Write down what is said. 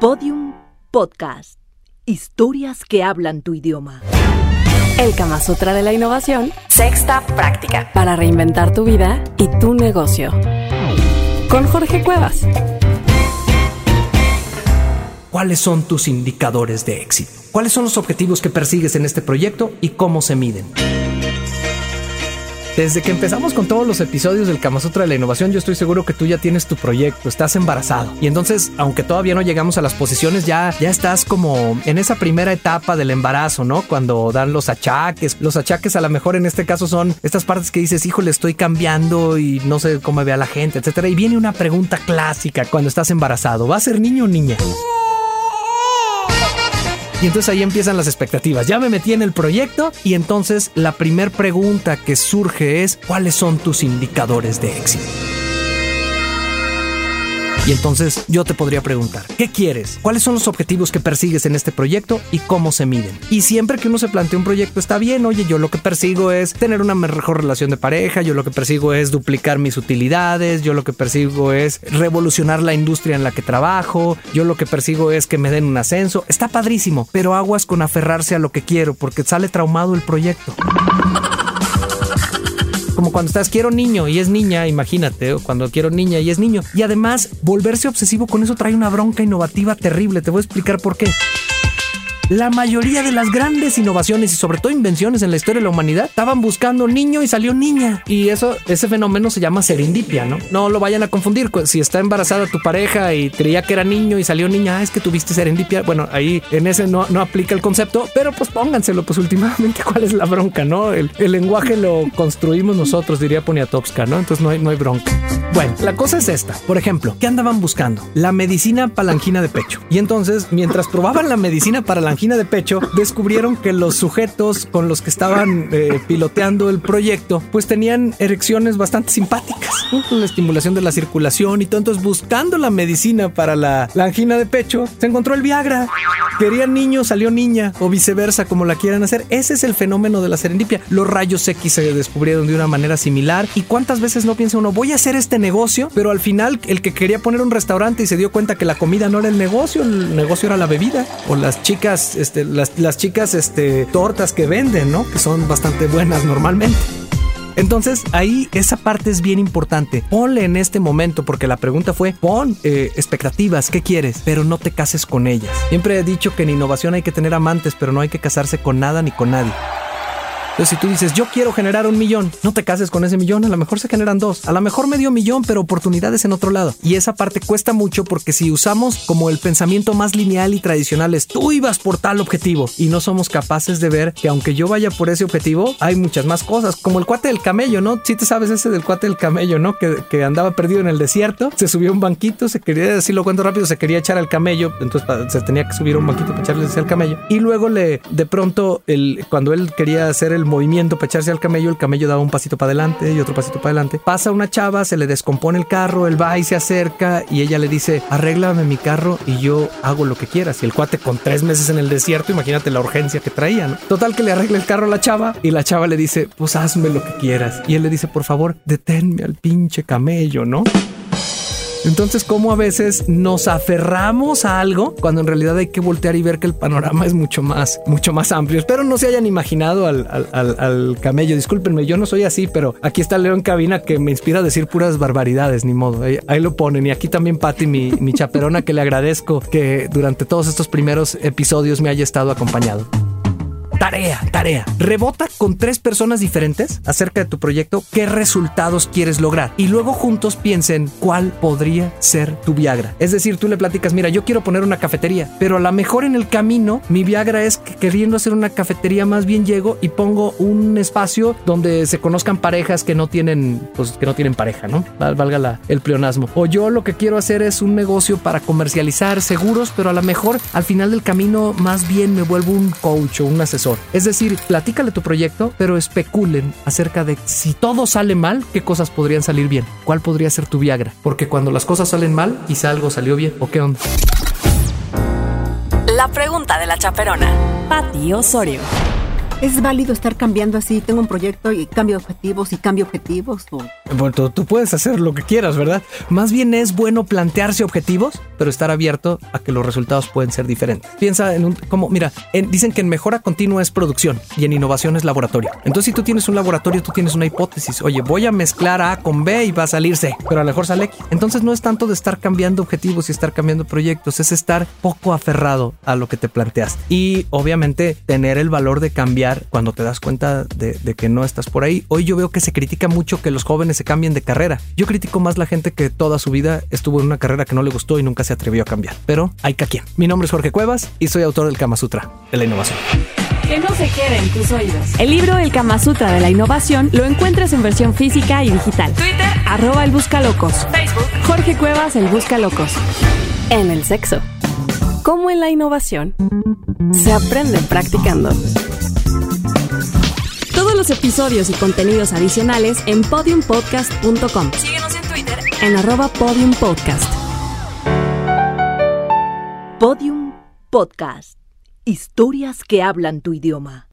Podium Podcast. Historias que hablan tu idioma. El Kama Sutra de la Innovación, sexta práctica para reinventar tu vida y tu negocio. Con Jorge Cuevas. ¿Cuáles son tus indicadores de éxito? ¿Cuáles son los objetivos que persigues en este proyecto y cómo se miden? Desde que empezamos con todos los episodios del Kama Sutra de la Innovación, yo estoy seguro que tú ya tienes tu proyecto, estás embarazado. Y entonces, aunque todavía no llegamos a las posiciones, ya, ya estás como en esa primera etapa del embarazo, ¿no? Cuando dan los achaques. Los achaques a lo mejor en este caso son estas partes que dices, híjole, estoy cambiando y no sé cómo ve a la gente, etcétera. Y viene una pregunta clásica cuando estás embarazado. ¿Va a ser niño o niña? Y entonces ahí empiezan las expectativas. Ya me metí en el proyecto y entonces la primera pregunta que surge es, ¿cuáles son tus indicadores de éxito? Y entonces yo te podría preguntar, ¿qué quieres? ¿Cuáles son los objetivos que persigues en este proyecto y cómo se miden? Y siempre que uno se plantea un proyecto está bien, oye, yo lo que persigo es tener una mejor relación de pareja, yo lo que persigo es duplicar mis utilidades, yo lo que persigo es revolucionar la industria en la que trabajo, yo lo que persigo es que me den un ascenso. Está padrísimo, pero aguas con aferrarse a lo que quiero porque sale traumado el proyecto como cuando estás quiero niño y es niña, imagínate, o cuando quiero niña y es niño. Y además, volverse obsesivo con eso trae una bronca innovativa terrible. Te voy a explicar por qué. La mayoría de las grandes innovaciones y sobre todo invenciones en la historia de la humanidad estaban buscando niño y salió niña. Y eso, ese fenómeno se llama serendipia, ¿no? No lo vayan a confundir. Si está embarazada tu pareja y creía que era niño y salió niña, ah, es que tuviste serendipia. Bueno, ahí en ese no, no aplica el concepto, pero pues pónganselo, pues últimamente, ¿cuál es la bronca, no? El, el lenguaje lo construimos nosotros, diría Poniatowska, ¿no? Entonces no hay, no hay bronca. Bueno, la cosa es esta. Por ejemplo, ¿qué andaban buscando? La medicina palangina de pecho. Y entonces, mientras probaban la medicina para la angina de pecho, descubrieron que los sujetos con los que estaban eh, piloteando el proyecto, pues tenían erecciones bastante simpáticas, ¿no? La estimulación de la circulación y todo. Entonces, buscando la medicina para la, la angina de pecho, se encontró el Viagra. Querían niño, salió niña, o viceversa, como la quieran hacer. Ese es el fenómeno de la serendipia. Los rayos X se descubrieron de una manera similar. ¿Y cuántas veces no piensa uno, voy a hacer este negocio? Pero al final, el que quería poner un restaurante y se dio cuenta que la comida no era el negocio, el negocio era la bebida. O las chicas, este, las, las chicas, este, tortas que venden, ¿no? Que son bastante buenas normalmente. Entonces ahí esa parte es bien importante. Ponle en este momento, porque la pregunta fue, pon eh, expectativas, ¿qué quieres? Pero no te cases con ellas. Siempre he dicho que en innovación hay que tener amantes, pero no hay que casarse con nada ni con nadie. Entonces, si tú dices, yo quiero generar un millón, no te cases con ese millón, a lo mejor se generan dos, a lo mejor medio millón, pero oportunidades en otro lado. Y esa parte cuesta mucho porque si usamos como el pensamiento más lineal y tradicional es, tú ibas por tal objetivo y no somos capaces de ver que aunque yo vaya por ese objetivo, hay muchas más cosas, como el cuate del camello, ¿no? Si te sabes ese del cuate del camello, ¿no? Que, que andaba perdido en el desierto, se subió a un banquito, se quería, decir lo cuento rápido, se quería echar al camello, entonces se tenía que subir a un banquito para echarle el camello. Y luego le, de pronto, el, cuando él quería hacer el movimiento para echarse al camello, el camello daba un pasito para adelante y otro pasito para adelante. Pasa una chava, se le descompone el carro, él va y se acerca y ella le dice, arréglame mi carro y yo hago lo que quieras. Y el cuate con tres meses en el desierto, imagínate la urgencia que traía, ¿no? Total que le arregla el carro a la chava y la chava le dice, pues hazme lo que quieras. Y él le dice, por favor, deténme al pinche camello, ¿no? Entonces, ¿cómo a veces nos aferramos a algo cuando en realidad hay que voltear y ver que el panorama es mucho más, mucho más amplio? Espero no se hayan imaginado al, al- camello. Discúlpenme, yo no soy así, pero aquí está Leo en cabina que me inspira a decir puras barbaridades, ni modo. Ahí, lo ponen. Y aquí también Patty, mi, mi chaperona, que le agradezco que durante todos estos primeros episodios me haya estado acompañado. Tarea, tarea. Rebota con tres personas diferentes acerca de tu proyecto qué resultados quieres lograr y luego juntos piensen cuál podría ser tu Viagra. Es decir, tú le platicas, mira, yo quiero poner una cafetería, pero a lo mejor en el camino mi Viagra es que queriendo hacer una cafetería más bien llego y pongo un espacio donde se conozcan parejas que no tienen, pues que no tienen pareja, ¿no? Val- Valga el pleonasmo. O yo lo que quiero hacer es un negocio para comercializar seguros, pero a lo mejor al final del camino más bien me vuelvo un coach o un asesor. Es decir, platícale tu proyecto, pero especulen acerca de si todo sale mal, qué cosas podrían salir bien. ¿Cuál podría ser tu Viagra? Porque cuando las cosas salen mal, quizá algo salió bien. ¿O qué onda? La pregunta de la chaperona. Pati Osorio. ¿Es válido estar cambiando así? Tengo un proyecto y cambio objetivos y cambio objetivos. ¿O Bueno, tú, puedes hacer lo que quieras, ¿verdad? Más bien es bueno plantearse objetivos, pero estar abierto a que los resultados pueden ser diferentes. Piensa en un, como, mira, en- dicen que en mejora continua es producción y en innovación es laboratorio. Entonces, si tú tienes un laboratorio, tú tienes una hipótesis. Oye, voy a mezclar A con B y va a salir C, pero a lo mejor sale X. Entonces, no es tanto de estar cambiando objetivos y estar cambiando proyectos, es estar poco aferrado a lo que te planteaste. Y obviamente tener el valor de cambiar cuando te das cuenta de, de que no estás por ahí. Hoy yo veo que se critica mucho que los jóvenes se cambien de carrera. Yo critico más la gente que toda su vida estuvo en una carrera que no le gustó y nunca se atrevió a cambiar. Pero hay que quien. Mi nombre es Jorge Cuevas y soy autor del Kama Sutra de la innovación. Que no se quede en tus oídos. El libro El Kama Sutra de la Innovación lo encuentras en versión física y digital. Twitter, arroba el Buscalocos. Facebook, Jorge Cuevas, el Buscalocos. En el sexo. Como en la innovación, se aprende practicando. Los episodios y contenidos adicionales en podiumpodcast.com. Síguenos en Twitter en arroba podiumpodcast. Podium Podcast. Historias que hablan tu idioma.